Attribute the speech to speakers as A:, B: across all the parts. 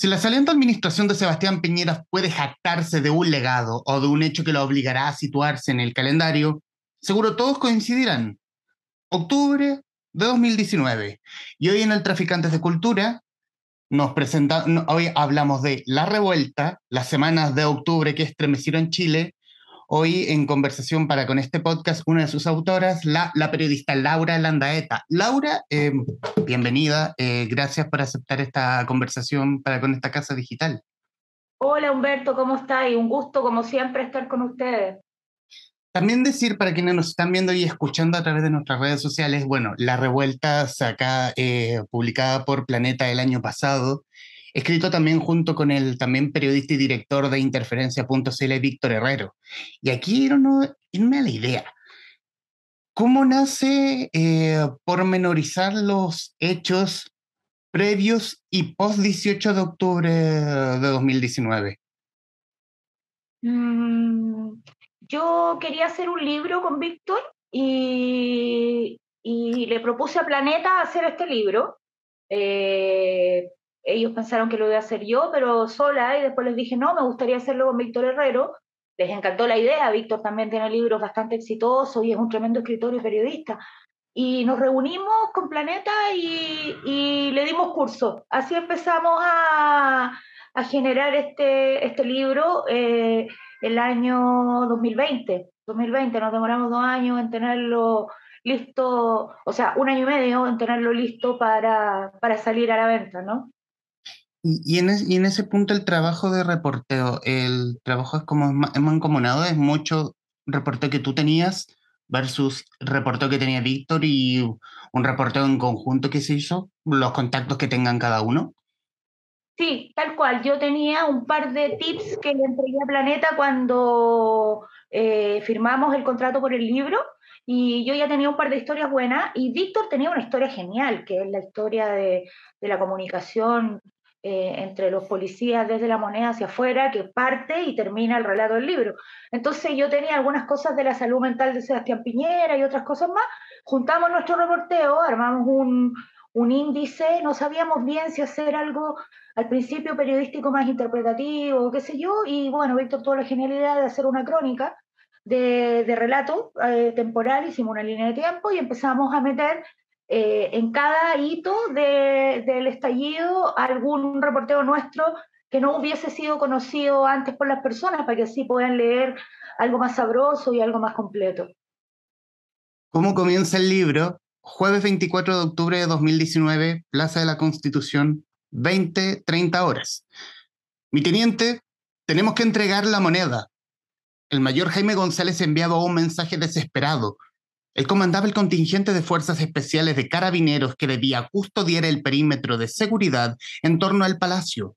A: Si la saliente administración de Sebastián Piñera puede jactarse de un legado o de un hecho que lo obligará a situarse en el calendario, seguro todos coincidirán. Octubre de 2019. Y hoy en el Traficantes de Cultura nos presenta, hoy hablamos de La Revuelta, las semanas de octubre que estremecieron Chile Hoy en conversación para con este podcast, una de sus autoras, la, la periodista Laura Landaeta. Laura, eh, bienvenida, eh, gracias por aceptar esta conversación para con esta casa digital.
B: Hola Humberto, ¿cómo estás? Y un gusto como siempre estar con ustedes.
A: También decir para quienes nos están viendo y escuchando a través de nuestras redes sociales, bueno, La Revuelta, saca, eh, publicada por Planeta el año pasado, escrito también junto con el también periodista y director de Interferencia.cl, Víctor Herrero. Y aquí irme a la idea. ¿Cómo nace eh, pormenorizar los hechos previos y post 18 de octubre de 2019?
B: Mm, yo quería hacer un libro con Víctor y, y, le propuse a Planeta hacer este libro. Eh, ellos pensaron que lo iba a hacer yo, pero sola, y después les dije, no, me gustaría hacerlo con Víctor Herrero. Les encantó la idea, Víctor también tiene libros bastante exitosos y es un tremendo escritor y periodista. Y nos reunimos con Planeta y, le dimos curso. Así empezamos a, generar este, este libro eh, el año 2020. 2020, nos demoramos dos años en tenerlo listo, o sea, un año y medio en tenerlo listo para, para salir a la venta, ¿no?
A: Y, en y, en ese punto el trabajo de reporteo, el trabajo es como es mancomunado, es mucho reporteo que tú tenías versus reporteo que tenía Víctor y un reporteo en conjunto que se hizo, los contactos que tengan cada uno.
B: Sí, tal cual. Yo tenía un par de tips que le entregué a Planeta cuando eh, firmamos el contrato por el libro y yo ya tenía un par de historias buenas y Víctor tenía una historia genial, que es la historia de, de la comunicación eh, entre los policías desde la moneda hacia afuera, que parte y termina el relato del libro. Entonces yo tenía algunas cosas de la salud mental de Sebastián Piñera y otras cosas más, juntamos nuestro reporteo, armamos un, un índice, no sabíamos bien si hacer algo al principio periodístico más interpretativo, qué sé yo, y bueno, Víctor tuvo la genialidad de hacer una crónica de, de relato eh, temporal, hicimos una línea de tiempo y empezamos a meter eh, en cada hito del estallido algún reportero nuestro que no hubiese sido conocido antes por las personas para que así puedan leer algo más sabroso y algo más completo.
A: ¿Cómo comienza el libro? Jueves 24 de octubre de 2019, Plaza de la Constitución, 20, 30 horas. Mi teniente, tenemos que entregar la moneda. El mayor Jaime González enviaba un mensaje desesperado. Él comandaba el contingente de fuerzas especiales de carabineros que debía custodiar el perímetro de seguridad en torno al palacio.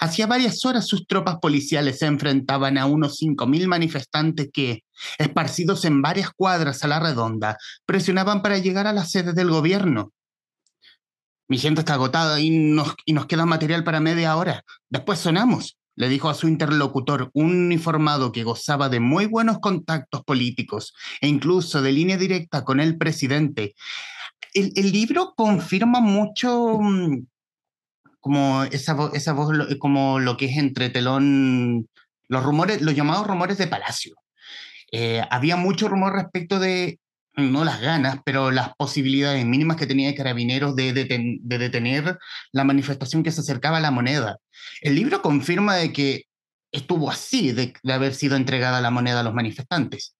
A: Hacía varias horas sus tropas policiales se enfrentaban a unos 5.000 manifestantes que, esparcidos en varias cuadras a la redonda, presionaban para llegar a la sede del gobierno. Mi gente está agotada y nos, y nos queda material para media hora. Después sonamos le dijo a su interlocutor, un uniformado que gozaba de muy buenos contactos políticos e incluso de línea directa con el presidente. El, libro confirma mucho mm, como esa, esa voz, como lo que es entre telón, los rumores, los llamados rumores de palacio. Eh, había mucho rumor respecto de no las ganas, pero las posibilidades mínimas que tenía Carabineros de, de, detener la manifestación que se acercaba a la moneda. El libro confirma de que estuvo así, de, haber sido entregada la moneda a los manifestantes.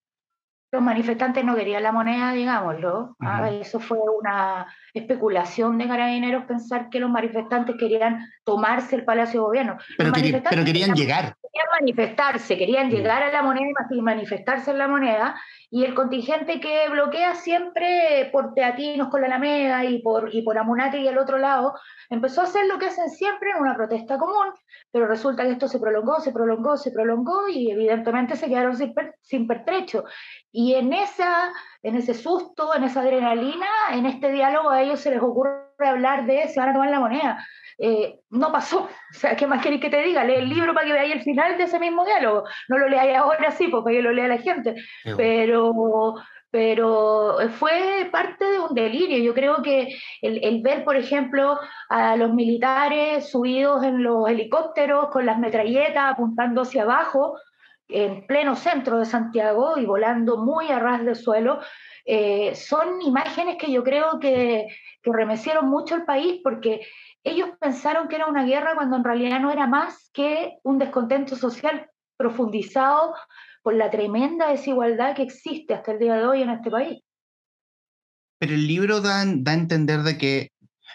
B: Los manifestantes no querían la moneda, digámoslo. Ah, eso fue una especulación de carabineros pensar que los manifestantes querían tomarse el Palacio de Gobierno.
A: Pero, pero querían llegar.
B: Querían manifestarse, querían llegar a la moneda y manifestarse en la moneda y el contingente que bloquea siempre por Teatinos con la Alameda y por, y por Amunate y el otro lado, empezó a hacer lo que hacen siempre en una protesta común, pero resulta que esto se prolongó, se prolongó, se prolongó y evidentemente se quedaron sin, sin pertrecho. Y en, esa, en ese susto, en esa adrenalina, en este diálogo a ellos se les ocurre hablar de se van a tomar la moneda. Eh, no pasó. O sea, ¿qué más queréis que te diga? Lee el libro para que veáis el final de ese mismo diálogo. No lo leáis ahora sí, pues, para que lo lea la gente. Pero, pero fue parte de un delirio. Yo creo que el, ver, por ejemplo, a los militares subidos en los helicópteros con las metralletas apuntando hacia abajo, en pleno centro de Santiago y volando muy a ras de suelo, eh, son imágenes que yo creo que, que remecieron mucho el país porque ellos pensaron que era una guerra cuando en realidad no era más que un descontento social profundizado por la tremenda desigualdad que existe hasta el día de hoy en este país.
A: Pero el libro da, da a entender de que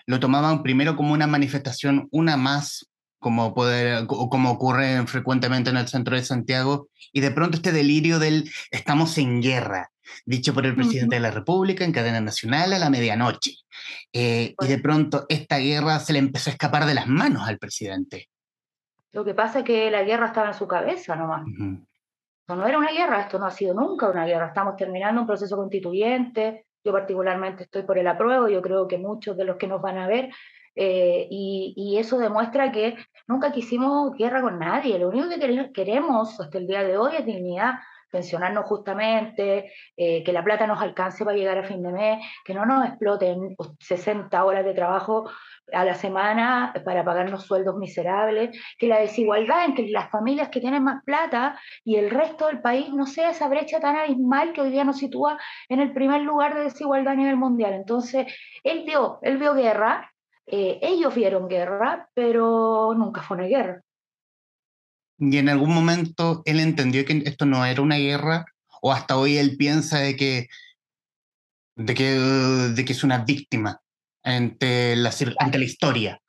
A: lo tomaban primero como una manifestación, una más, como, poder, como ocurre frecuentemente en el centro de Santiago, y de pronto este delirio del estamos en guerra, dicho por el presidente de la República en cadena nacional a la medianoche. Eh, y de pronto esta guerra se le empezó a escapar de las manos al presidente.
B: Lo que pasa es que la guerra estaba en su cabeza nomás no era una guerra, esto no ha sido nunca una guerra, estamos terminando un proceso constituyente, yo particularmente estoy por el apruebo, yo creo que muchos de los que nos van a ver, eh, y, eso demuestra que nunca quisimos guerra con nadie, lo único que queremos hasta el día de hoy es dignidad, pensionarnos justamente, eh, que la plata nos alcance para llegar a fin de mes, que no nos exploten 60 horas de trabajo a la semana para pagarnos sueldos miserables, que la desigualdad entre las familias que tienen más plata y el resto del país no sea esa brecha tan abismal que hoy día nos sitúa en el primer lugar de desigualdad a nivel mundial. Entonces, él vio, él vio guerra, eh, ellos vieron guerra, pero nunca fue una guerra.
A: Y en algún momento él entendió que esto no era una guerra, o hasta hoy él piensa de que, de que, de que es una víctima ante la, ante la historia.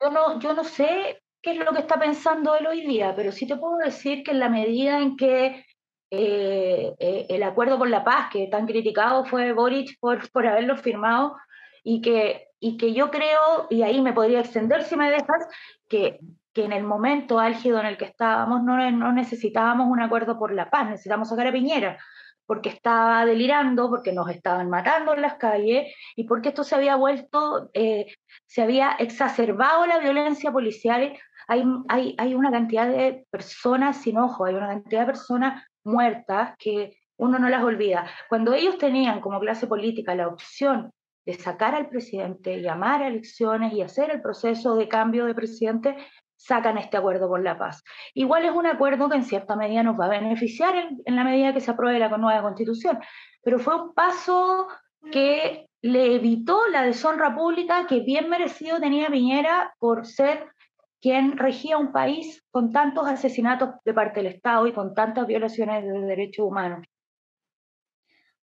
B: Yo no, yo no sé qué es lo que está pensando él hoy día, pero sí te puedo decir que en la medida en que eh, eh, el acuerdo por la paz, que tan criticado fue Boric por, por haberlo firmado, y que, y que yo creo, y ahí me podría extender si me dejas, que que en el momento álgido en el que estábamos no, no necesitábamos un acuerdo por la paz, necesitamos sacar a Piñera, porque estaba delirando, porque nos estaban matando en las calles y porque esto se había vuelto, eh, se había exacerbado la violencia policial. Hay, hay, hay una cantidad de personas sin ojo, hay una cantidad de personas muertas que uno no las olvida. Cuando ellos tenían como clase política la opción de sacar al presidente, llamar a elecciones y hacer el proceso de cambio de presidente, sacan este acuerdo por la paz. Igual es un acuerdo que en cierta medida nos va a beneficiar en, la medida que se apruebe la nueva constitución, pero fue un paso que le evitó la deshonra pública que bien merecido tenía Piñera por ser quien regía un país con tantos asesinatos de parte del Estado y con tantas violaciones de derechos humanos.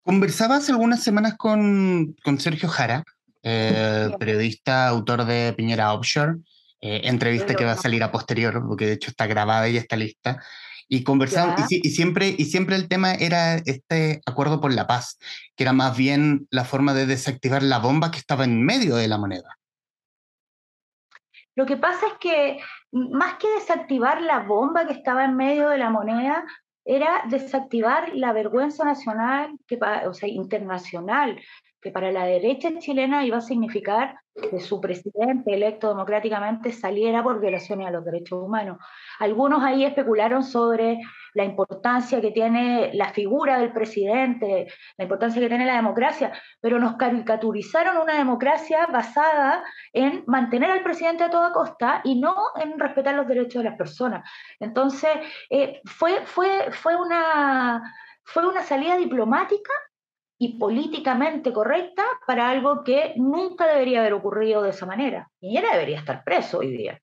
A: Conversaba hace algunas semanas con, con Sergio Jara, eh, periodista, autor de Piñera Offshore, eh, entrevista que va a salir a posterior, porque de hecho está grabada y está lista. Y conversamos, y, siempre, y siempre el tema era este acuerdo por la paz, que era más bien la forma de desactivar la bomba que estaba en medio de la moneda.
B: Lo que pasa es que más que desactivar la bomba que estaba en medio de la moneda, era desactivar la vergüenza nacional, que, o sea, internacional, que para la derecha chilena iba a significar que su presidente electo democráticamente saliera por violaciones a los derechos humanos. Algunos ahí especularon sobre la importancia que tiene la figura del presidente, la importancia que tiene la democracia, pero nos caricaturizaron una democracia basada en mantener al presidente a toda costa y no en respetar los derechos de las personas. Entonces, eh, fue, fue, fue, una, fue una salida diplomática y políticamente correcta para algo que nunca debería haber ocurrido de esa manera. Piñera debería estar preso hoy día.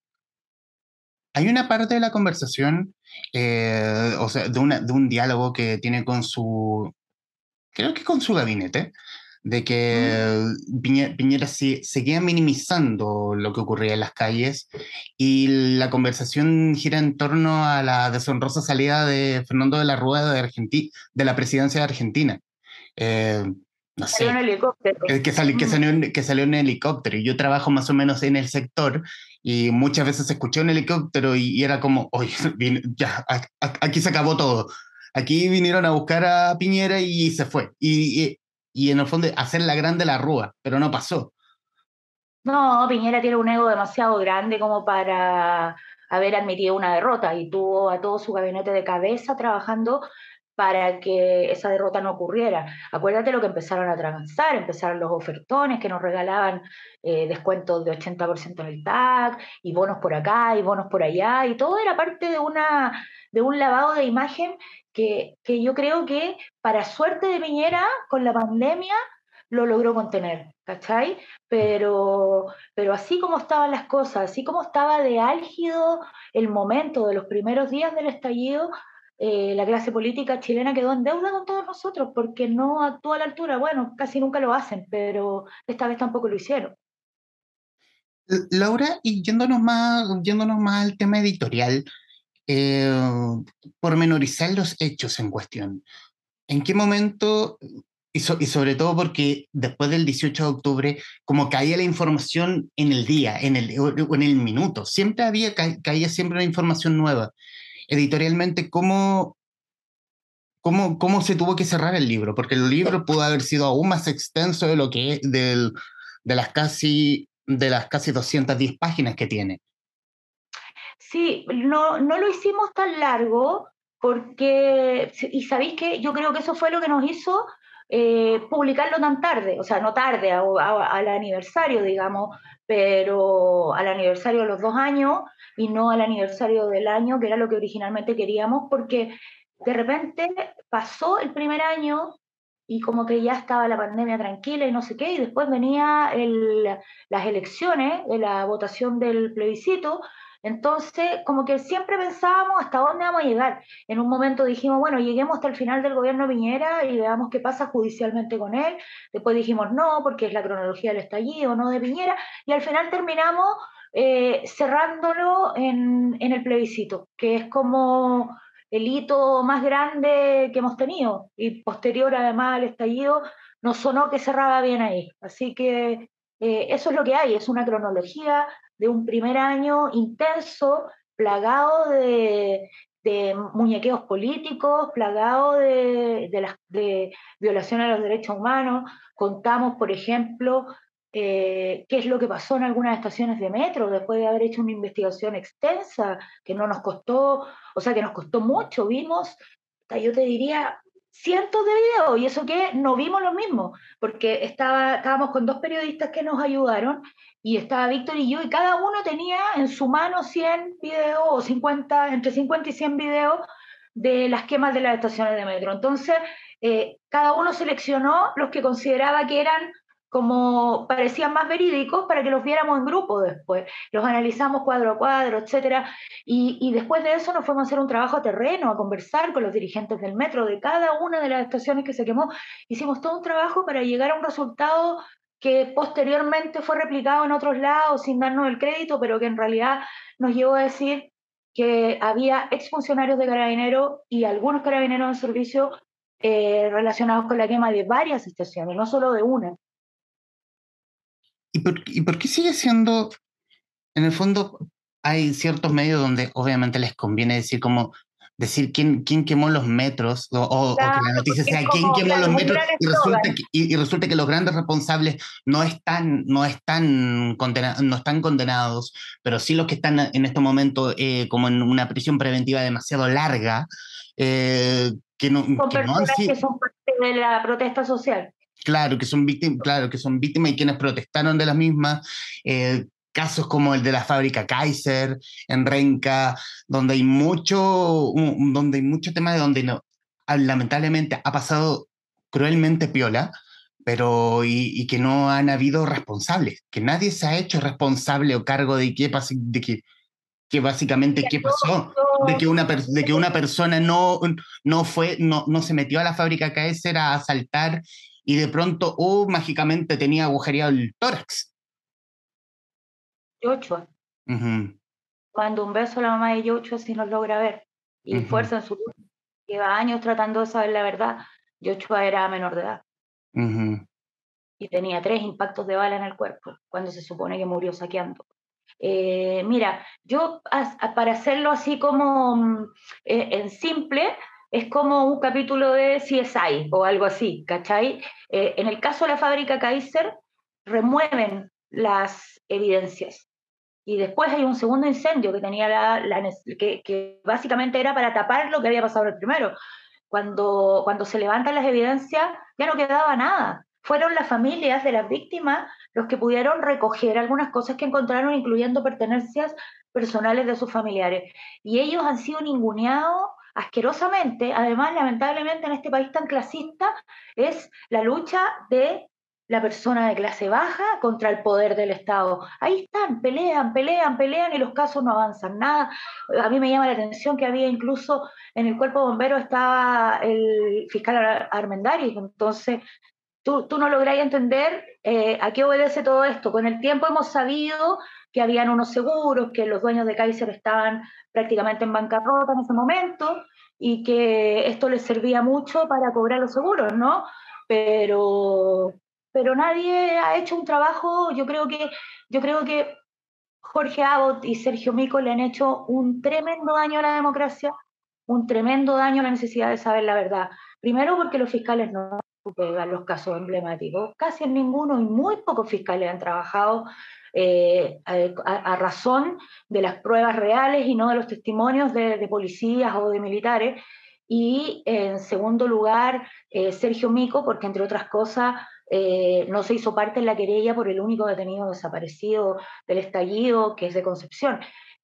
A: Hay una parte de la conversación, eh, o sea, de, una, de un diálogo que tiene con su, creo que con su gabinete, de que Piñera, seguía minimizando lo que ocurría en las calles y la conversación gira en torno a la deshonrosa salida de Fernando de la Rúa de, de la presidencia de Argentina. Eh, no sé, Que, salió, que, salió, que salió en helicóptero y yo trabajo más o menos en el sector y muchas veces escuché un helicóptero y, era como, oye, ya, aquí se acabó todo. Aquí vinieron a buscar a Piñera y se fue. Y, y, en el fondo hacer la grande la rúa, pero no pasó.
B: No, Piñera tiene un ego demasiado grande como para haber admitido una derrota y tuvo a todo su gabinete de cabeza trabajando para que esa derrota no ocurriera. Acuérdate lo que empezaron a transar, empezaron los ofertones que nos regalaban eh, descuentos de 80% en el TAC, y bonos por acá, y bonos por allá, y todo era parte de, una, de un lavado de imagen que, que yo creo que, para suerte de Piñera, con la pandemia, lo logró contener, ¿cachai? Pero, pero así como estaban las cosas, así como estaba de álgido el momento de los primeros días del estallido, eh, la clase política chilena quedó en deuda con todos nosotros porque no actuó a la altura. Bueno, casi nunca lo hacen, pero esta vez tampoco lo hicieron.
A: Laura, y yéndonos más, yéndonos más al tema editorial, eh, pormenorizar los hechos en cuestión. ¿En qué momento y, sobre todo porque después del 18 de octubre, como caía la información en el día, en el, en el minuto, siempre había, caía siempre una información nueva. Editorialmente, ¿cómo, cómo, cómo se tuvo que cerrar el libro? Porque el libro pudo haber sido aún más extenso de lo que del, de las casi de las casi 210 páginas que tiene.
B: Sí, no, no lo hicimos tan largo porque, y sabéis que yo creo que eso fue lo que nos hizo eh, publicarlo tan tarde, o sea, no tarde, al aniversario, digamos, pero al aniversario de los dos años y no al aniversario del año, que era lo que originalmente queríamos, porque de repente pasó el primer año y como que ya estaba la pandemia tranquila y no sé qué, y después venía las elecciones, la votación del plebiscito, entonces, como que siempre pensábamos hasta dónde vamos a llegar. En un momento dijimos, bueno, lleguemos hasta el final del gobierno Piñera y veamos qué pasa judicialmente con él. Después dijimos, no, porque es la cronología del estallido, no de Piñera. Y al final terminamos eh, cerrándolo en, en el plebiscito, que es como el hito más grande que hemos tenido. Y posterior además al estallido, nos sonó que cerraba bien ahí. Así que eh, eso es lo que hay, es una cronología de un primer año intenso, plagado de, muñequeos políticos, plagado de, de, de violación a los derechos humanos. Contamos, por ejemplo, eh, qué es lo que pasó en algunas estaciones de metro después de haber hecho una investigación extensa que no nos costó, o sea, que nos costó mucho. Vimos, yo te diría, cientos de videos y eso que no vimos lo mismo, porque estaba, estábamos con dos periodistas que nos ayudaron y estaba Víctor y yo y cada uno tenía en su mano 100 videos o 50, entre 50 y 100 videos de las quemas de las estaciones de metro. Entonces, eh, cada uno seleccionó los que consideraba que eran como parecían más verídicos para que los viéramos en grupo después. Los analizamos cuadro a cuadro, etc. Y, y, después de eso nos fuimos a hacer un trabajo a terreno, a conversar con los dirigentes del metro de cada una de las estaciones que se quemó. Hicimos todo un trabajo para llegar a un resultado que posteriormente fue replicado en otros lados sin darnos el crédito, pero que en realidad nos llevó a decir que había exfuncionarios de carabineros y algunos carabineros en servicio eh, relacionados con la quema de varias estaciones, no solo de una.
A: ¿Y por, ¿Y por qué sigue siendo, en el fondo, hay ciertos medios donde obviamente les conviene decir como decir quién, quién quemó los metros o, que la noticia sea quién quemó los metros y resulta, que, y, resulta, que los grandes responsables no están, no están, condenados, no están condenados, pero sí los que están en este momento eh, como en una prisión preventiva demasiado larga, eh, que no,
B: que, no han sido... que son parte de la protesta social.
A: Claro, que son víctimas, claro, que son víctimas y quienes protestaron de las mismas, eh, casos como el de la fábrica Kaiser en Renca, donde hay mucho, donde hay mucho tema de donde no, lamentablemente ha pasado cruelmente piola, pero y, que no han habido responsables, que nadie se ha hecho responsable o cargo de qué de que, que básicamente qué pasó, de que una, de que una persona no, no fue, no, no se metió a la fábrica Kaiser a asaltar y de pronto, oh, mágicamente tenía agujereado el tórax.
B: Yochua. Mando un beso a la mamá de Yochua si nos logra ver. Y fuerza en su Lleva años tratando de saber la verdad. Yochua era menor de edad. Y tenía tres impactos de bala en el cuerpo, cuando se supone que murió saqueando. Eh, mira, yo para hacerlo así como mm, eh, en simple, es como un capítulo de CSI o algo así, ¿cachai? Eh, en el caso de la fábrica Kaiser, remueven las evidencias. Y después hay un segundo incendio que tenía la, que, básicamente era para tapar lo que había pasado el primero. cuando, cuando se levantan las evidencias, ya no quedaba nada. Fueron las familias de las víctimas los que pudieron recoger algunas cosas que encontraron, incluyendo pertenencias personales de sus familiares. Y ellos han sido ninguneados asquerosamente. Además, lamentablemente, en este país tan clasista, es la lucha de la persona de clase baja contra el poder del Estado. Ahí están, pelean, pelean, pelean y los casos no avanzan nada. A mí me llama la atención que había incluso en el cuerpo bombero estaba el fiscal Armendari, entonces tú, tú no lográis entender eh, a qué obedece todo esto. Con el tiempo hemos sabido que habían unos seguros, que los dueños de Kaiser estaban prácticamente en bancarrota en ese momento y que esto les servía mucho para cobrar los seguros, ¿no? Pero pero nadie ha hecho un trabajo, yo creo que, yo creo que Jorge Abbott y Sergio Mico le han hecho un tremendo daño a la democracia, un tremendo daño a la necesidad de saber la verdad. Primero porque los fiscales no pegan los casos emblemáticos, casi en ninguno y muy pocos fiscales han trabajado eh, a, razón de las pruebas reales y no de los testimonios de, policías o de militares. Y en segundo lugar, eh, Sergio Mico, porque entre otras cosas eh, no se hizo parte en la querella por el único detenido desaparecido del estallido, que es de Concepción.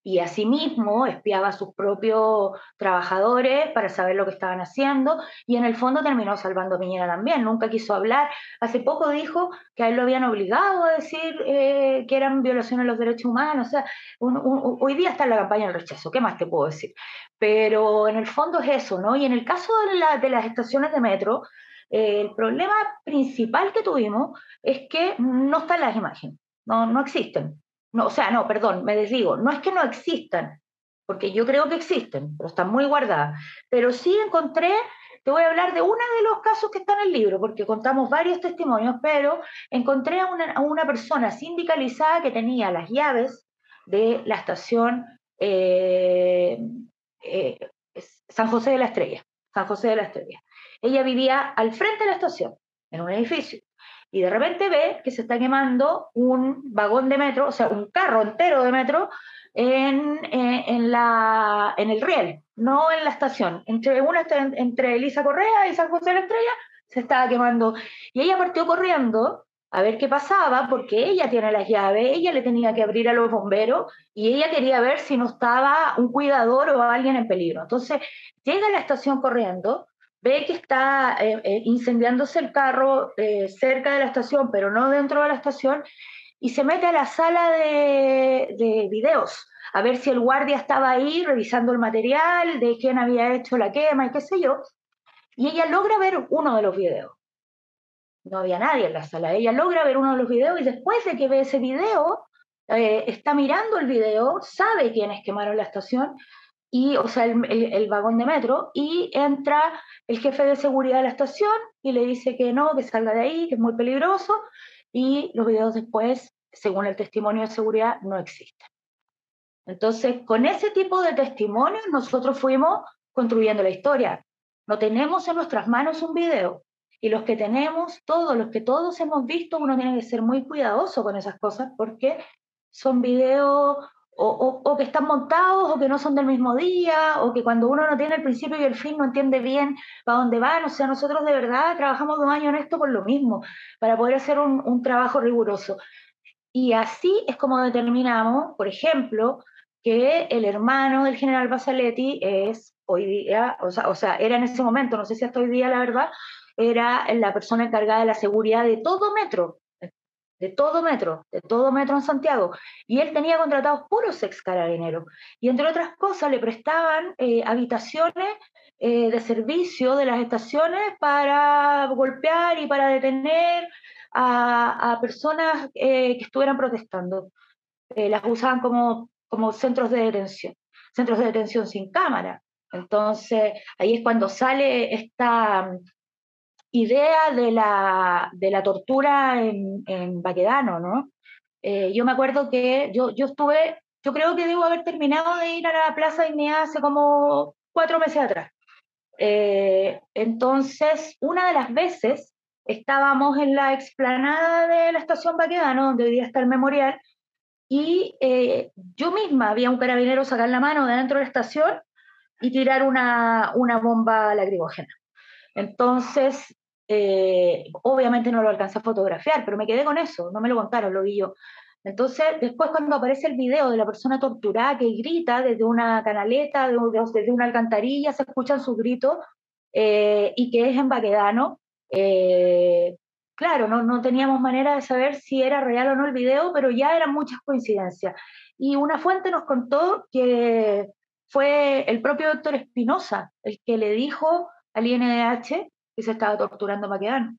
B: Y asimismo espiaba a sus propios trabajadores para saber lo que estaban haciendo y en el fondo terminó salvando a Piñera también. Nunca quiso hablar. Hace poco dijo que a él lo habían obligado a decir eh, que eran violaciones de los derechos humanos. O sea, hoy día está en la campaña del rechazo. ¿Qué más te puedo decir? Pero en el fondo es eso, ¿no? Y en el caso de, de las estaciones de metro, el problema principal que tuvimos es que no están las imágenes, no, no existen. No, o sea, no, perdón, me desdigo, no es que no existan, porque yo creo que existen, pero están muy guardadas. Pero sí encontré, te voy a hablar de uno de los casos que está en el libro, porque contamos varios testimonios, pero encontré a una, una persona sindicalizada que tenía las llaves de la estación eh, eh, San José de la Estrella. San José de la Estrella. Ella vivía al frente de la estación, en un edificio, y de repente ve que se está quemando un vagón de metro, o sea, un carro entero de metro en, eh, en, la, en el riel, no en la estación. Entre, una, entre Elisa Correa y San José de la Estrella se estaba quemando. Y ella partió corriendo a ver qué pasaba, porque ella tiene las llaves, ella le tenía que abrir a los bomberos y ella quería ver si no estaba un cuidador o alguien en peligro. Entonces llega a la estación corriendo, ve que está eh, eh, incendiándose el carro eh, cerca de la estación, pero no dentro de la estación, y se mete a la sala de, de, videos a ver si el guardia estaba ahí revisando el material, de quién había hecho la quema y qué sé yo. Y ella logra ver uno de los videos. No había nadie en la sala. Ella logra ver uno de los videos y después de que ve ese video, está mirando el video, sabe quiénes quemaron la estación y, o sea, el, vagón de metro, y entra el jefe de seguridad de la estación y le dice que no, que salga de ahí, que es muy peligroso, y los videos después, según el testimonio de seguridad, no existen. Entonces, con ese tipo de testimonios, nosotros fuimos construyendo la historia. No tenemos en nuestras manos un video. Y los que tenemos, todos los que todos hemos visto, uno tiene que ser muy cuidadoso con esas cosas porque son videos o, que están montados o que no son del mismo día, o que cuando uno no tiene el principio y el fin no entiende bien para dónde van. O sea, nosotros de verdad trabajamos dos años en esto por lo mismo, para poder hacer un, trabajo riguroso. Y así es como determinamos, por ejemplo, que el hermano del general Basaletti es hoy día, o sea, o sea, era en ese momento, no sé si hasta hoy día la verdad, era la persona encargada de la seguridad de todo metro, de todo metro, de todo metro en Santiago. Y él tenía contratados puros ex carabineros. Y entre otras cosas le prestaban eh, habitaciones eh, de servicio de las estaciones para golpear y para detener a, personas eh, que estuvieran protestando. las usaban como, como centros de detención, centros de detención sin cámara. Entonces, ahí es cuando sale esta, idea de la, de la tortura en, en Baquedano, ¿no? Eh, yo me acuerdo que yo, yo estuve, yo creo que debo haber terminado de ir a la Plaza Dignidad hace como cuatro meses atrás. Eh, entonces, una de las veces estábamos en la explanada de la estación Baquedano, donde hoy día está el memorial, y eh, yo misma había un carabinero sacar la mano de dentro de la estación y tirar una, una bomba lacrimógena. Entonces, eh, obviamente no lo alcancé a fotografiar, pero me quedé con eso, no me lo contaron, lo vi yo. Entonces, después cuando aparece el video de la persona torturada que grita desde una canaleta, desde una alcantarilla, se escuchan sus gritos, eh, y que es en Baquedano, eh, claro, no, no teníamos manera de saber si era real o no el video, pero ya eran muchas coincidencias. Y una fuente nos contó que fue el propio doctor Espinosa el que le dijo al INDH que se estaba torturando a Maquedano.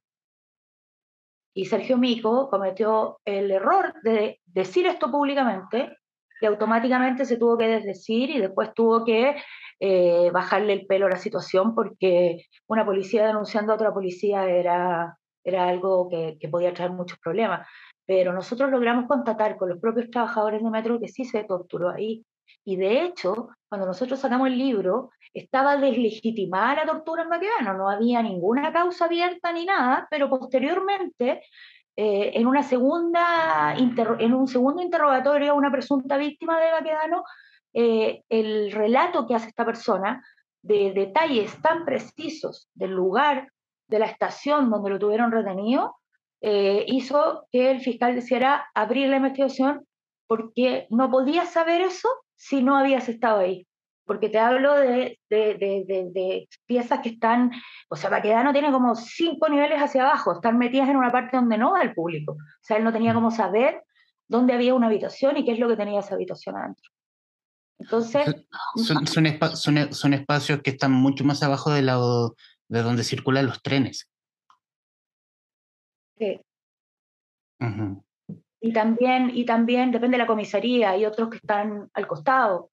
B: Y Sergio Mico cometió el error de decir esto públicamente y automáticamente se tuvo que desdecir y después tuvo que eh, bajarle el pelo a la situación porque una policía denunciando a otra policía era, era algo que, que podía traer muchos problemas. Pero nosotros logramos constatar con los propios trabajadores de Metro que sí se torturó ahí. Y de hecho, cuando nosotros sacamos el libro, estaba deslegitimada la tortura en Baquedano, no había ninguna causa abierta ni nada, pero posteriormente, eh, en, una segunda en un segundo interrogatorio a una presunta víctima de Baquedano, eh, el relato que hace esta persona de detalles tan precisos del lugar, de la estación donde lo tuvieron retenido, eh, hizo que el fiscal decidiera abrir la investigación porque no podía saber eso si no habías estado ahí porque te hablo de, de, piezas que están, o sea, Baquedano tiene como cinco niveles hacia abajo, están metidas en una parte donde no va el público. O sea, él no tenía como saber dónde había una habitación y qué es lo que tenía esa habitación adentro. Entonces...
A: Son, son, son, espacios que están mucho más abajo de, lado de donde circulan los trenes.
B: Sí. Y también, y también depende de la comisaría, hay otros que están al costado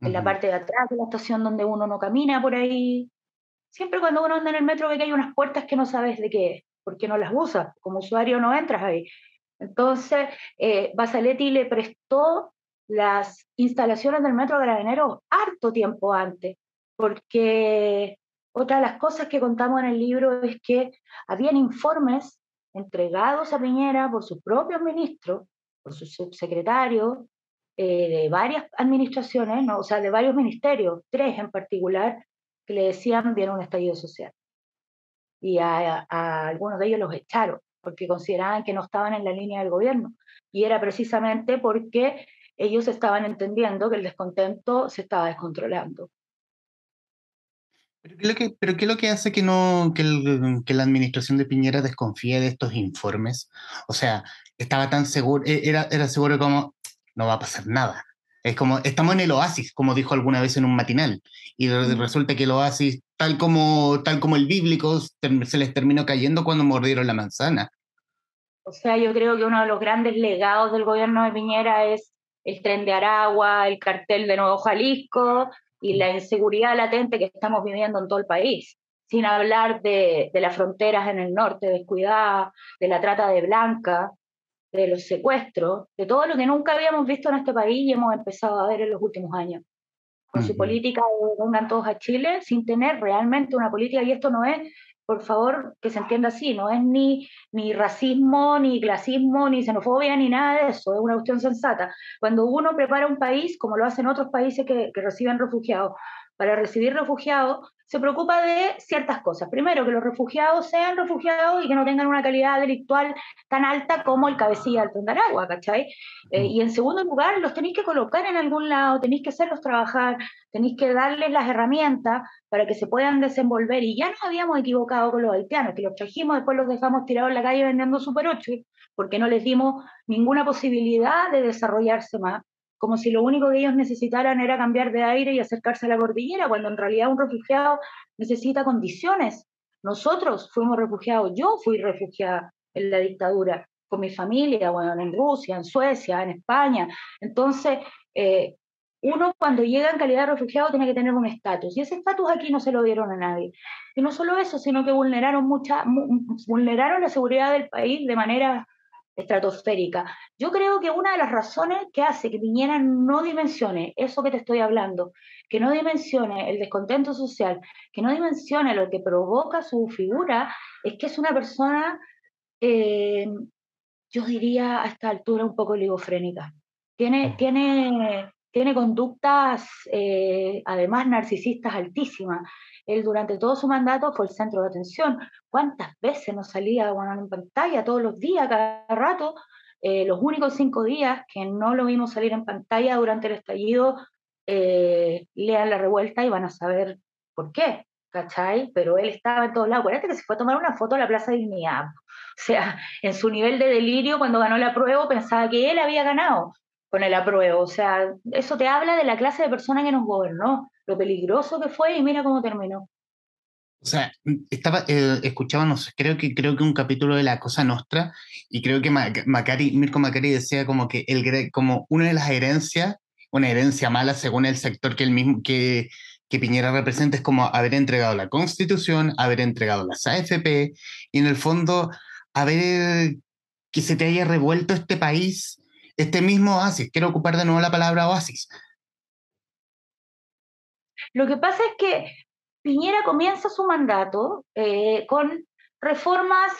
B: en la parte de atrás de la estación donde uno no camina por ahí. Siempre cuando uno anda en el metro ve que hay unas puertas que no sabes de qué es, porque no las usas, como usuario no entras ahí. Entonces, eh, Basaletti le prestó las instalaciones del metro Carabineros harto tiempo antes, porque otra de las cosas que contamos en el libro es que habían informes entregados a Piñera por sus propios ministros, por sus subsecretarios, eh, de varias administraciones, ¿no? o sea, de varios ministerios, tres en particular, que le decían viene un estallido social. Y a, algunos de ellos los echaron porque consideraban que no estaban en la línea del gobierno. Y era precisamente porque ellos estaban entendiendo que el descontento se estaba descontrolando.
A: ¿Pero qué es lo que, pero qué es lo que hace que, no, que, que, la administración de Piñera desconfíe de estos informes? O sea, estaba tan seguro, e, era, era seguro como, no va a pasar nada. Es como, estamos en el oasis, como dijo alguna vez en un matinal, y resulta que el oasis, tal como, tal como el bíblico, se les terminó cayendo cuando mordieron la manzana.
B: O sea, yo creo que uno de los grandes legados del gobierno de Piñera es el tren de Aragua, el cartel de Nuevo Jalisco y la inseguridad latente que estamos viviendo en todo el país, sin hablar de, de las fronteras en el norte descuidadas, de la trata de blanca, de los secuestros, de todo lo que nunca habíamos visto en este país y hemos empezado a ver en los últimos años. Con su política de vengan todos a Chile sin tener realmente una política, y esto no es, por favor, que se entienda así, no es ni, ni racismo, ni clasismo, ni xenofobia, ni nada de eso, es una cuestión sensata. Cuando uno prepara un país, como lo hacen otros países que, que reciben refugiados, para recibir refugiados, se preocupa de ciertas cosas. Primero, que los refugiados sean refugiados y que no tengan una calidad delictual tan alta como el cabecilla del tren de Aragua, ¿cachai? Eh, mm. y en segundo lugar, los tenéis que colocar en algún lado, tenéis que hacerlos trabajar, tenéis que darles las herramientas para que se puedan desenvolver. Y ya nos habíamos equivocado con los haitianos, que los trajimos, después los dejamos tirados en la calle vendiendo Super 8, porque no les dimos ninguna posibilidad de desarrollarse más como si lo único que ellos necesitaran era cambiar de aire y acercarse a la cordillera, cuando en realidad un refugiado necesita condiciones. Nosotros fuimos refugiados, yo fui refugiada en la dictadura, con mi familia, bueno, en Rusia, en Suecia, en España. Entonces, eh, uno cuando llega en calidad de refugiado tiene que tener un estatus, y ese estatus aquí no se lo dieron a nadie. Y no solo eso, sino que vulneraron, mucha, vulneraron la seguridad del país de manera estratosférica. Yo creo que una de las razones que hace que Piñera no dimensione eso que te estoy hablando, que no dimensione el descontento social, que no dimensione lo que provoca su figura, es que es una persona, eh, yo diría a esta altura, un poco oligofrénica. Tiene, tiene, tiene conductas, eh, además, narcisistas altísimas. Él durante todo su mandato fue el centro de atención. ¿Cuántas veces nos salía bueno, en pantalla todos los días, cada rato? Eh, los únicos cinco días que no lo vimos salir en pantalla durante el estallido, eh, lean la revuelta y van a saber por qué, ¿cachai? Pero él estaba en todos lados. Acuérdate que se fue a tomar una foto a la Plaza de Dignidad. O sea, en su nivel de delirio, cuando ganó el apruebo, pensaba que él había ganado con el apruebo. O sea, eso te habla de la clase de persona que nos gobernó lo peligroso que fue y mira cómo terminó.
A: O sea, estaba, eh, escuchábamos, creo que, creo que un capítulo de La Cosa Nostra, y creo que Macari, Mirko Macari decía como que el, como una de las herencias, una herencia mala según el sector que, el mismo, que, que Piñera representa, es como haber entregado la Constitución, haber entregado las AFP, y en el fondo haber que se te haya revuelto este país, este mismo oasis, quiero ocupar de nuevo la palabra oasis,
B: lo que pasa es que Piñera comienza su mandato eh, con reformas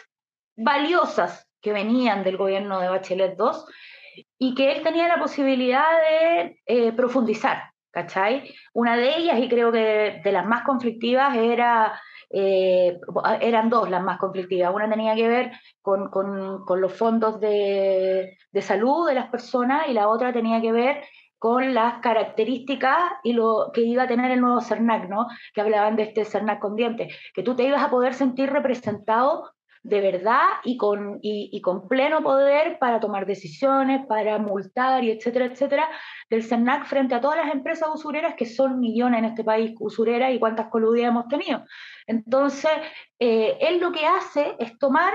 B: valiosas que venían del gobierno de Bachelet II y que él tenía la posibilidad de eh, profundizar, ¿cachai? Una de ellas, y creo que de las más conflictivas, era, eh, eran dos las más conflictivas. Una tenía que ver con, con los fondos de, de, salud de las personas y la otra tenía que ver con las características y lo que iba a tener el nuevo CERNAC, ¿no? Que hablaban de este CERNAC con dientes, que tú te ibas a poder sentir representado de verdad y con, y, con pleno poder para tomar decisiones, para multar y etcétera, etcétera, del CERNAC frente a todas las empresas usureras que son millones en este país usureras y cuántas coludias hemos tenido. Entonces, eh, él lo que hace es tomar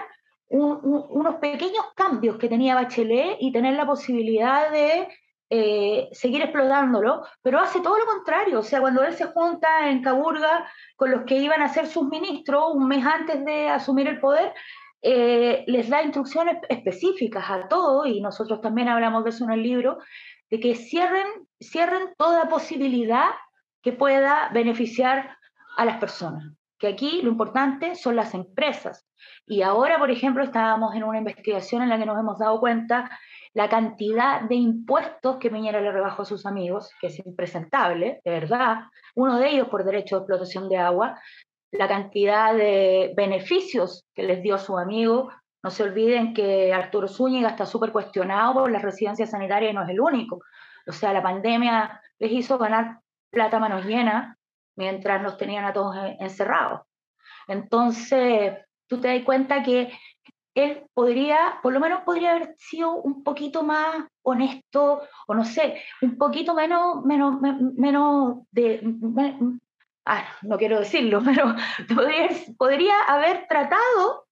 B: unos pequeños cambios que tenía Bachelet y tener la posibilidad de eh, seguir explotándolo, pero hace todo lo contrario. O sea, cuando él se junta en Caburga con los que iban a ser sus ministros un mes antes de asumir el poder, eh, les da instrucciones específicas a todos, y nosotros también hablamos de eso en el libro, de que cierren, cierren toda posibilidad que pueda beneficiar a las personas. Que aquí lo importante son las empresas. Y ahora, por ejemplo, estábamos en una investigación en la que nos hemos dado cuenta la cantidad de impuestos que Piñera le rebajó a sus amigos, que es impresentable, de verdad, uno de ellos por derecho de explotación de agua, la cantidad de beneficios que les dio su amigo. No se olviden que Arturo Zúñiga está súper cuestionado por las residencias sanitarias y no es el único. O sea, la pandemia les hizo ganar plata manos llenas mientras nos tenían a todos encerrados. Entonces, tú te das cuenta que él podría, por lo menos podría haber sido un poquito más honesto, o no sé, un poquito menos, menos, menos de... ah, no quiero decirlo, pero podría, podría haber tratado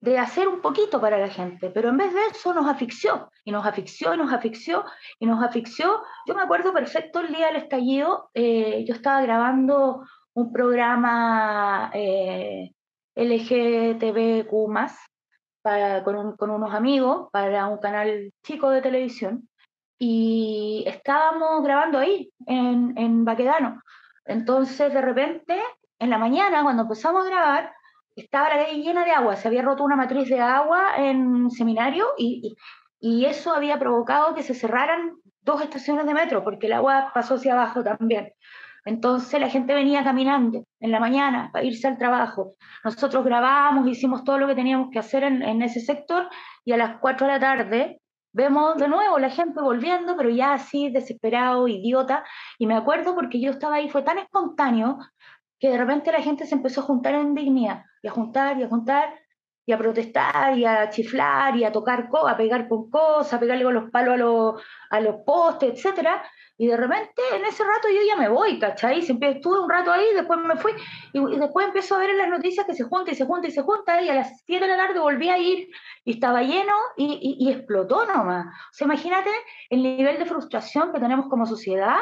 B: de hacer un poquito para la gente, pero en vez de eso nos asfixió, y nos asfixió, y nos asfixió, y nos asfixió. Yo me acuerdo perfecto el día del estallido, eh, yo estaba grabando un programa eh, LGTBQ+, con, unos amigos para un canal chico de televisión y estábamos grabando ahí, en, en Baquedano. Entonces, de repente, en la mañana, cuando empezamos a grabar, estaba la calle llena de agua, se había roto una matriz de agua en seminario y, y, eso había provocado que se cerraran dos estaciones de metro, porque el agua pasó hacia abajo también. Entonces la gente venía caminando en la mañana para irse al trabajo. Nosotros grabamos, hicimos todo lo que teníamos que hacer en, ese sector y a las 4 de la tarde vemos de nuevo la gente volviendo, pero ya así desesperado, idiota. Y me acuerdo porque yo estaba ahí, fue tan espontáneo que de repente la gente se empezó a juntar en dignidad, y a juntar, y a juntar, y a protestar, y a chiflar, y a tocar, a pegar con cosas, a pegarle con los palos a los, a los postes, etcétera. Y de repente, en ese rato yo ya me voy, ¿cachai? Siempre estuve un rato ahí, después me fui, y, después empiezo a ver en las noticias que se junta y se junta y se junta, y a las 7 de la tarde volví a ir, y estaba lleno, y, y, explotó nomás. O sea, imagínate el nivel de frustración que tenemos como sociedad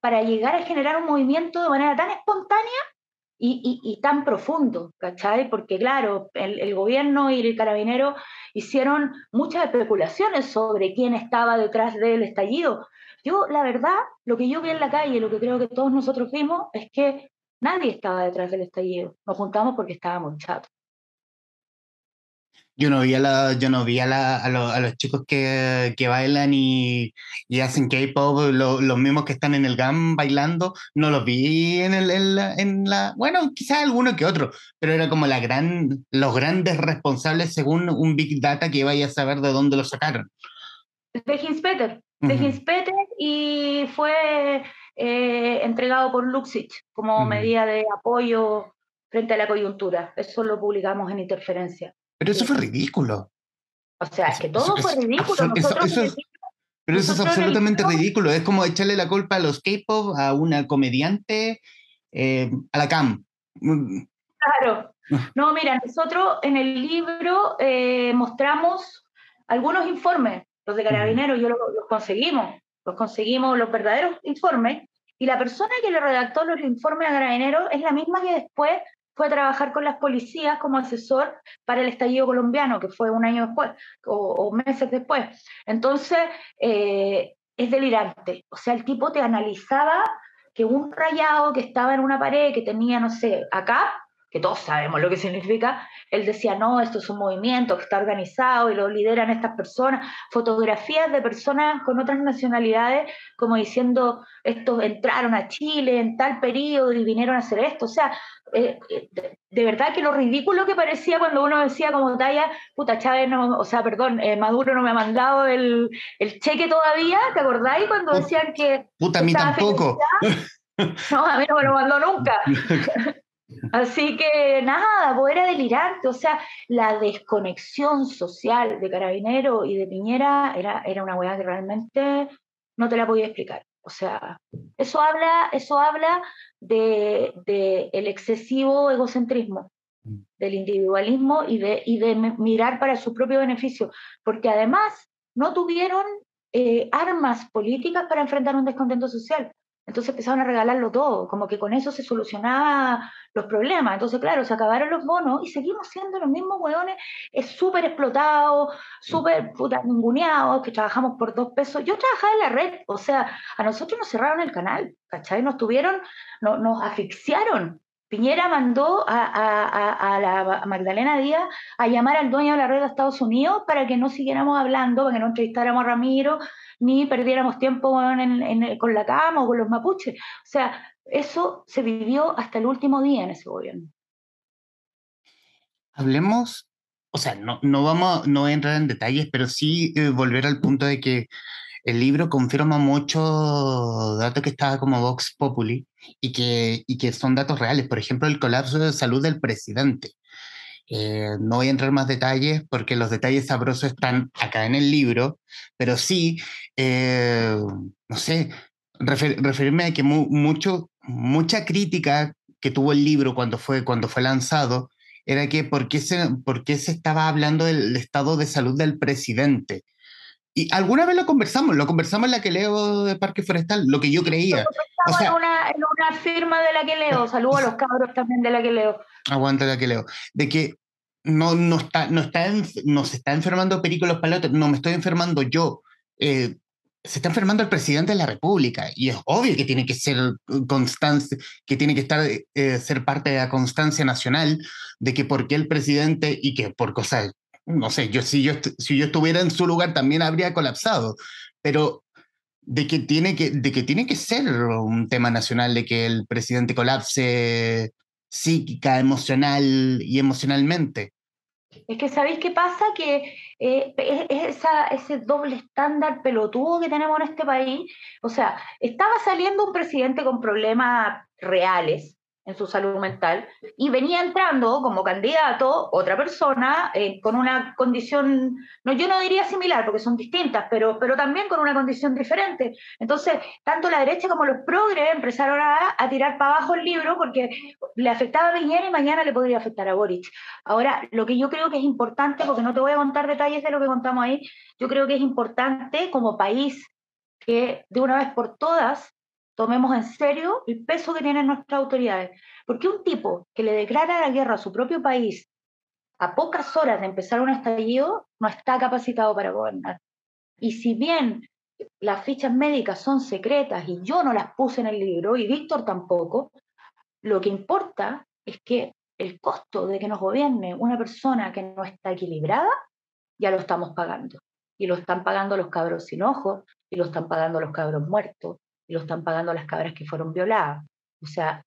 B: para llegar a generar un movimiento de manera tan espontánea y, tan profundo, ¿cachai? Porque claro, el, el, gobierno y el carabinero hicieron muchas especulaciones sobre quién estaba detrás del estallido, yo, la verdad, lo que yo vi en la calle, lo que creo que todos nosotros vimos, es que nadie estaba detrás del estallido. Nos juntamos porque estábamos chatos.
A: Yo no vi a, la, yo no vi a, la, a, los chicos que, que bailan y, y hacen K-pop, los mismos que están en el GAM bailando, no los vi en, el, en, la, en la, Bueno, quizás alguno que otro, pero era como la gran, los grandes responsables según un Big Data que vaya a saber de dónde lo sacaron.
B: De Hinspeter, de Hinspeter y fue eh, entregado por Luxich como medida de apoyo frente a la coyuntura. Eso lo publicamos en Interferencia.
A: Pero eso fue ridículo.
B: O sea, es que todo fue ridículo.
A: pero eso es absolutamente ridículo. Es como echarle la culpa a los K-pop, a una comediante, eh, a la CAM.
B: Claro. No, mira, nosotros en el libro eh, mostramos algunos informes, los de carabineros, yo los, los conseguimos, los conseguimos los verdaderos informes, y la persona que le redactó los informes a carabineros es la misma que después fue a trabajar con las policías como asesor para el estallido colombiano, que fue un año después o, meses después. Entonces, eh, es delirante. O sea, el tipo te analizaba que un rayado que estaba en una pared, que tenía, no sé, acá, que todos sabemos lo que significa, él decía, no, esto es un movimiento que está organizado y lo lideran estas personas, fotografías de personas con otras nacionalidades, como diciendo, estos entraron a Chile en tal periodo y vinieron a hacer esto, o sea, eh, eh, de, verdad que lo ridículo que parecía cuando uno decía como talla, puta Chávez, no, o sea, perdón, eh, Maduro no me ha mandado el, el, cheque todavía, ¿te acordáis cuando decían que...
A: Puta, a mí tampoco.
B: No, a mí no me lo mandó nunca. Así que nada, era delirante, o sea, la desconexión social de Carabinero y de Piñera era, era una weá que realmente no te la podía explicar. O sea, eso habla, eso habla de, el excesivo egocentrismo, mm. del individualismo y de, y de mirar para su propio beneficio, porque además no tuvieron eh, armas políticas para enfrentar un descontento social. Entonces empezaron a regalarlo todo, como que con eso se solucionaba los problemas. Entonces, claro, se acabaron los bonos y seguimos siendo los mismos hueones es súper explotados, súper ninguneados, que trabajamos por dos pesos. Yo trabajaba en la red, o sea, a nosotros nos cerraron el canal, ¿cachai? Nos tuvieron, nos asfixiaron. Piñera mandó a, a, la Magdalena Díaz a llamar al dueño de la red de Estados Unidos para que no siguiéramos hablando, para que no entrevistáramos a Ramiro, ni perdiéramos tiempo con la cama o con los mapuches. O sea, eso se vivió hasta el último día en ese gobierno.
A: Hablemos, o sea, no, no vamos no a entrar en detalles, pero sí eh, volver al punto de que el libro confirma muchos datos que estaba como Vox Populi y que, y que son datos reales. Por ejemplo, el colapso de salud del presidente. Eh, no voy a entrar más detalles porque los detalles sabrosos están acá en el libro, pero sí, eh, no sé, referirme a que mucho, mucha crítica que tuvo el libro cuando fue, cuando fue lanzado era que por qué, se, por qué se estaba hablando del estado de salud del presidente. Y alguna vez lo conversamos, lo conversamos en la que leo de Parque Forestal, lo que yo creía.
B: O sea, en, una, en una firma de la que leo, saludo a los cabros también de la que leo.
A: Aguanta la que leo. De que no, no, está, no, está no se está enfermando Perico los Palotes, no me estoy enfermando yo. Eh, se está enfermando el presidente de la República y es obvio que tiene que ser constancia, que tiene que estar, eh, ser parte de la constancia nacional de que por qué el presidente y que por cosas no sé, yo si yo, si yo estuviera en su lugar también habría colapsado, pero de que, tiene que, de que tiene que ser un tema nacional, de que el presidente colapse psíquica, emocional y emocionalmente.
B: Es que sabéis qué pasa, que eh, es ese doble estándar pelotudo que tenemos en este país. O sea, estaba saliendo un presidente con problemas reales, en su salud mental, y venía entrando como candidato otra persona eh, con una condición, no, yo no diría similar, porque son distintas, pero, pero también con una condición diferente. Entonces, tanto la derecha como los progres empezaron a, a tirar para abajo el libro porque le afectaba a Piñera y mañana le podría afectar a Boric. Ahora, lo que yo creo que es importante, porque no te voy a contar detalles de lo que contamos ahí, yo creo que es importante como país que de una vez por todas tomemos en serio el peso que tienen nuestras autoridades. Porque un tipo que le declara la guerra a su propio país a pocas horas de empezar un estallido no está capacitado para gobernar. Y si bien las fichas médicas son secretas y yo no las puse en el libro y Víctor tampoco, lo que importa es que el costo de que nos gobierne una persona que no está equilibrada, ya lo estamos pagando. Y lo están pagando los cabros sin ojos, y lo están pagando los cabros muertos, lo están pagando las cabras que fueron violadas. O sea,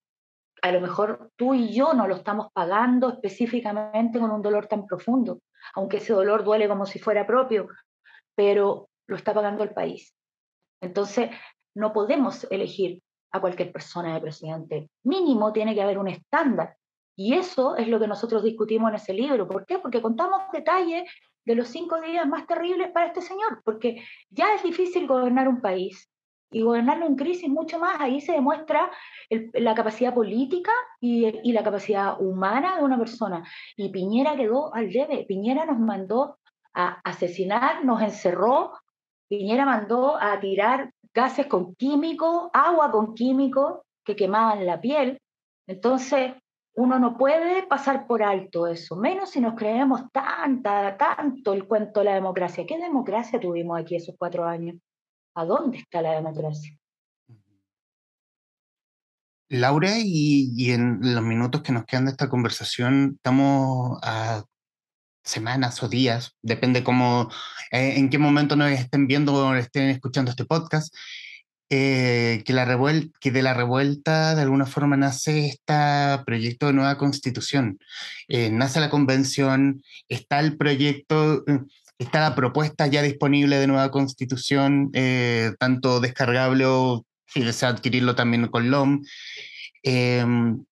B: a lo mejor tú y yo no lo estamos pagando específicamente con un dolor tan profundo, aunque ese dolor duele como si fuera propio, pero lo está pagando el país. Entonces, no podemos elegir a cualquier persona de presidente. Mínimo tiene que haber un estándar. Y eso es lo que nosotros discutimos en ese libro. ¿Por qué? Porque contamos detalles de los cinco días más terribles para este señor, porque ya es difícil gobernar un país y gobernarlo en crisis mucho más. Ahí se demuestra la capacidad política y, y, la capacidad humana de una persona. Y Piñera quedó al debe. Piñera nos mandó a asesinar, nos encerró. Piñera mandó a tirar gases con químicos, agua con químicos que quemaban la piel. Entonces, uno no puede pasar por alto eso, menos si nos creemos tanta, tanto el cuento de la democracia. ¿Qué democracia tuvimos aquí esos cuatro años? ¿A dónde está la democracia?
A: Laura, y, en los minutos que nos quedan de esta conversación, estamos a semanas o días, depende cómo, eh, en qué momento nos estén viendo o estén escuchando este podcast, eh, que, la que de la revuelta de alguna forma nace este proyecto de nueva constitución. Eh, nace la convención, está el proyecto, está la propuesta ya disponible de nueva constitución, tanto descargable o si desea adquirirlo también con LOM. Em,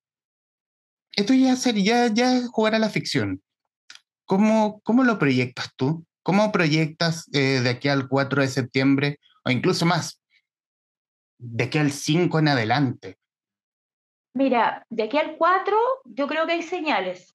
A: esto ya sería ya jugar a la ficción. ¿Cómo, cómo lo proyectas tú? ¿Cómo proyectas eh, de aquí al 4 de septiembre o incluso más, de aquí al 5 en adelante?
B: Mira, de aquí al 4 yo creo que hay señales.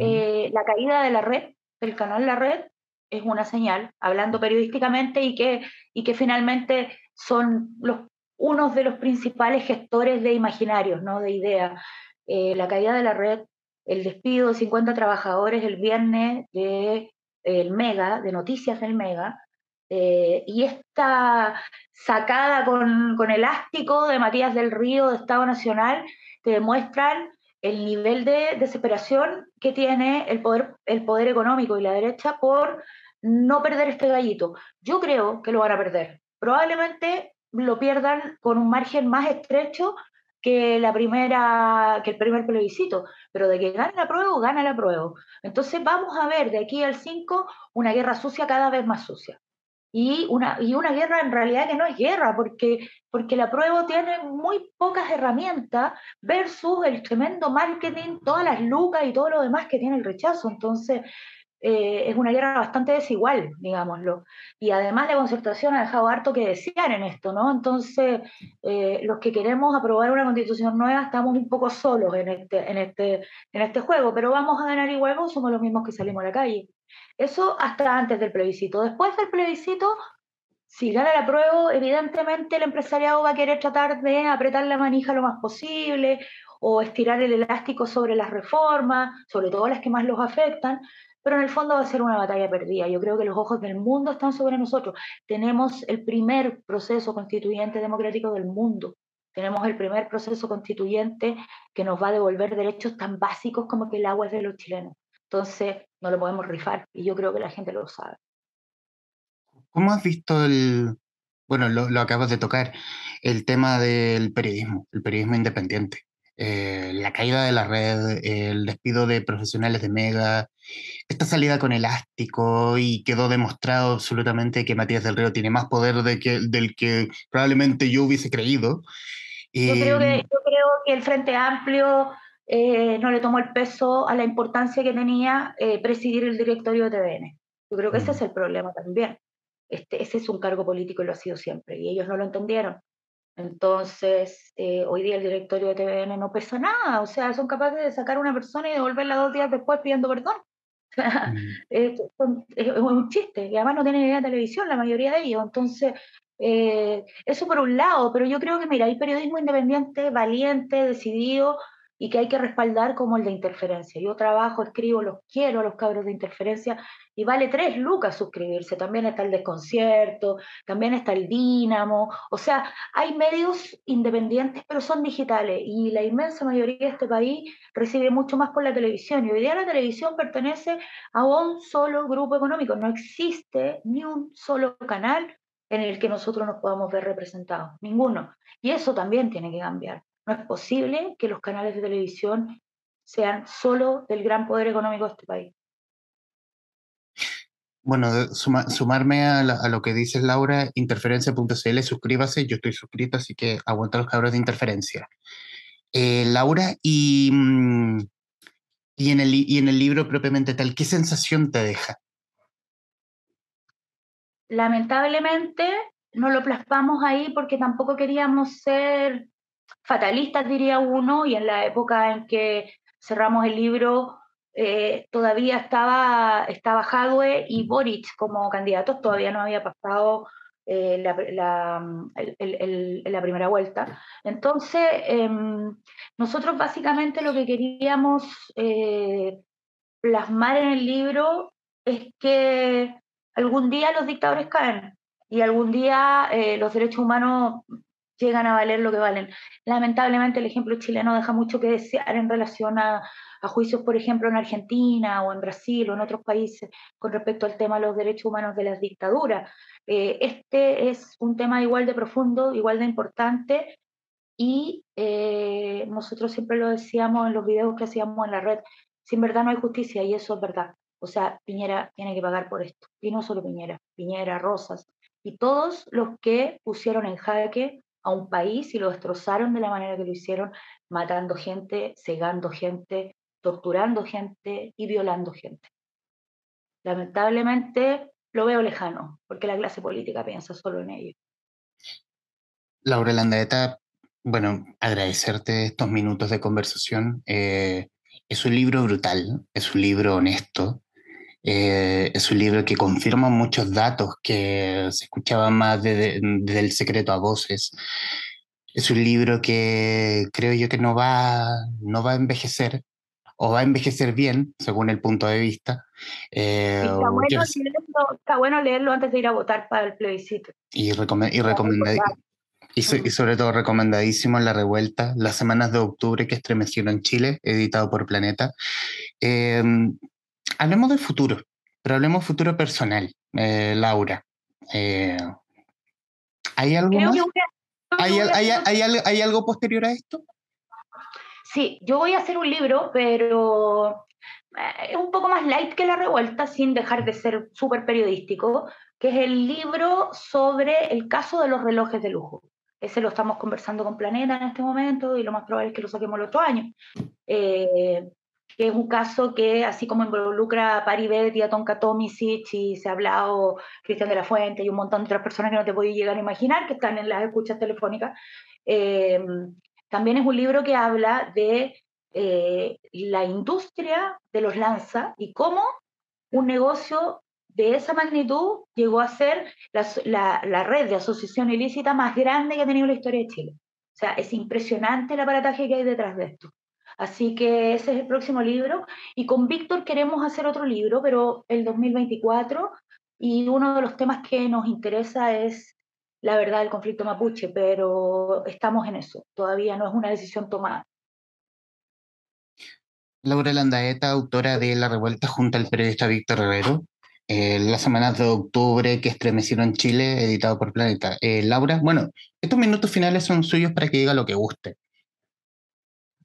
B: Eh, la caída de la red, del canal La Red, es una señal, hablando periodísticamente, y que, y que finalmente son los, unos de los principales gestores de imaginarios, ¿no? de ideas. Eh, la caída de la red el despido de 50 trabajadores el viernes de el Mega, de Noticias del Mega, eh, y esta sacada con, con, elástico de Matías del Río de Estado Nacional te demuestran el nivel de desesperación que tiene el poder, el poder económico y la derecha por no perder este gallito. Yo creo que lo van a perder. Probablemente lo pierdan con un margen más estrecho que, la primera, que el primer plebiscito, pero de que gana la prueba, gana la prueba. Entonces vamos a ver de aquí al 5 una guerra sucia cada vez más sucia. Y una, y una guerra en realidad que no es guerra, porque, porque la prueba tiene muy pocas herramientas versus el tremendo marketing, todas las lucas y todo lo demás que tiene el rechazo. Entonces, eh, es una guerra bastante desigual, digámoslo. Y además la concertación ha dejado harto que desear en esto, ¿no? Entonces, eh, los que queremos aprobar una constitución nueva estamos un poco solos en este, en este, en este juego, pero vamos a ganar igual, somos los mismos que salimos a la calle. Eso hasta antes del plebiscito. Después del plebiscito, si gana la prueba, evidentemente el empresariado va a querer tratar de apretar la manija lo más posible o estirar el elástico sobre las reformas, sobre todo las que más los afectan, pero en el fondo va a ser una batalla perdida. Yo creo que los ojos del mundo están sobre nosotros. Tenemos el primer proceso constituyente democrático del mundo. Tenemos el primer proceso constituyente que nos va a devolver derechos tan básicos como que el agua es de los chilenos. Entonces, no lo podemos rifar y yo creo que la gente lo sabe.
A: ¿Cómo has visto el, bueno, lo, lo acabas de tocar, el tema del periodismo, el periodismo independiente? Eh, la caída de la red, el despido de profesionales de Mega, esta salida con elástico y quedó demostrado absolutamente que Matías del Río tiene más poder de que, del que probablemente yo hubiese creído.
B: Yo, creo, que, yo creo que el Frente Amplio eh, no le tomó el peso a la importancia que tenía eh, presidir el directorio de TVN. Yo creo que ese mm. es el problema también. Este, ese es un cargo político y lo ha sido siempre, y ellos no lo entendieron. Entonces, eh, hoy día el directorio de TVN no pesa nada, o sea, son capaces de sacar a una persona y devolverla dos días después pidiendo perdón. Mm. es, un chiste, y además no tienen idea de televisión la mayoría de ellos. Entonces, eh, eso por un lado, pero yo creo que, mira, hay periodismo independiente, valiente, decidido, y que hay que respaldar como el de interferencia. Yo trabajo, escribo, los quiero, los cabros de interferencia, y vale tres lucas suscribirse. También está el desconcierto, también está el Dínamo. O sea, hay medios independientes, pero son digitales, y la inmensa mayoría de este país recibe mucho más por la televisión. Y hoy día la televisión pertenece a un solo grupo económico. No existe ni un solo canal en el que nosotros nos podamos ver representados. Ninguno. Y eso también tiene que cambiar. No es posible que los canales de televisión sean solo del gran poder económico de este país.
A: Bueno, sumarme a, lo que dices, Laura, interferencia.cl, suscríbase, yo estoy suscrito, así que aguanta los cabros de interferencia. Eh, Laura, y, mm, y, en el, y en el libro propiamente tal, ¿qué sensación te deja?
B: Lamentablemente no lo plasmamos ahí porque tampoco queríamos ser fatalistas, diría uno, y en la época en que cerramos el libro eh, todavía estaba, estaba Hadwe y Boric como candidatos, todavía no había pasado eh, la, primera vuelta. Entonces, em, nosotros básicamente lo que queríamos eh, plasmar en el libro es que algún día los dictadores caen y algún día los derechos humanos llegan a valer lo que valen. Lamentablemente el ejemplo chileno deja mucho que desear en relación a, juicios, por ejemplo, en Argentina o en Brasil o en otros países con respecto al tema de los derechos humanos de las dictaduras. Eh, este es un tema igual de profundo, igual de importante y eh, nosotros siempre lo decíamos en los videos que hacíamos en la red, sin verdad no hay justicia y eso es verdad. O sea, Piñera tiene que pagar por esto. Y no solo Piñera, Piñera, Rosas, y todos los que pusieron en jaque a un país y lo destrozaron de la manera que lo hicieron, matando gente, cegando gente, torturando gente y violando gente. Lamentablemente lo veo lejano, porque la clase política piensa solo en ello.
A: Laura Landaeta, bueno, agradecerte estos minutos de conversación. Eh, es un libro brutal, es un libro honesto, eh, es un libro que confirma muchos datos que se escuchaban más desde el secreto a voces. Es un libro que creo yo que no va, no va a envejecer, o va a envejecer bien, según el punto de vista.
B: Eh, está, bueno leerlo, antes de ir a votar para el plebiscito.
A: Y, y, y, sobre todo recomendadísimo La Revuelta, las semanas de octubre que estremecieron Chile, editado por Planeta. Eh, hablemos del futuro, pero hablemos futuro personal, eh, Laura. Eh, ¿Hay algo más? ¿Hay, hay, algo posterior a esto?
B: Sí, yo voy a hacer un libro, pero eh, es un poco más light que La Revuelta, sin dejar de ser súper periodístico, que es el libro sobre el caso de los relojes de lujo. Ese lo estamos conversando con Planeta en este momento y lo más probable es que lo saquemos el otro año. Eh, que es un caso que, así como involucra a Paribet y a Tonka Tomisic, y se ha hablado Cristian de la Fuente y un montón de otras personas que no te podéis llegar a imaginar que están en las escuchas telefónicas, eh, también es un libro que habla de eh, la industria de los lanza y cómo un negocio de esa magnitud llegó a ser la, la red de asociación ilícita más grande que ha tenido la historia de Chile. O sea, es impresionante el aparataje que hay detrás de esto. Así que ese es el próximo libro. Y con Víctor queremos hacer otro libro, pero el 2024. Y uno de los temas que nos interesa es la verdad del conflicto mapuche, pero estamos en eso. Todavía no es una decisión tomada.
A: Laura Landaeta, autora de La Revuelta junto al periodista Víctor Rivero. Eh, las semanas de octubre que estremecieron Chile, editado por Planeta. Eh, Laura, bueno, estos minutos finales son suyos para que diga lo que guste.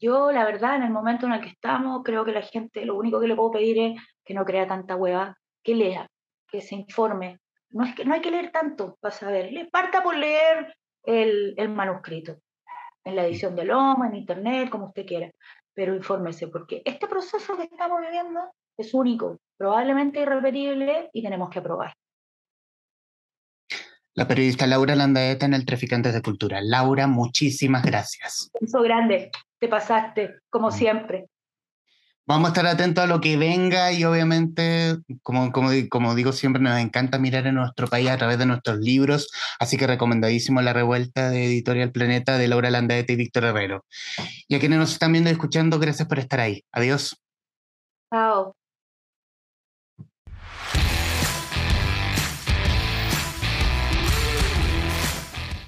B: Yo, la verdad, en el momento en el que estamos, creo que la gente, lo único que le puedo pedir es que no crea tanta hueva, que lea, que se informe. No, es que, no hay que leer tanto para saber. Le parta por leer el, manuscrito, en la edición de Loma, en internet, como usted quiera. Pero infórmese, porque este proceso que estamos viviendo es único, probablemente irrepetible y tenemos que aprobar.
A: La periodista Laura Landaeta en el Traficantes de Cultura. Laura, muchísimas gracias.
B: Un grande te pasaste, como mm. siempre.
A: Vamos a estar atentos a lo que venga y obviamente, como, como, como, digo siempre, nos encanta mirar en nuestro país a través de nuestros libros, así que recomendadísimo La Revuelta de Editorial Planeta de Laura Landaete y Víctor Herrero. Y a quienes nos están viendo y escuchando, gracias por estar ahí. Adiós.
B: Chao.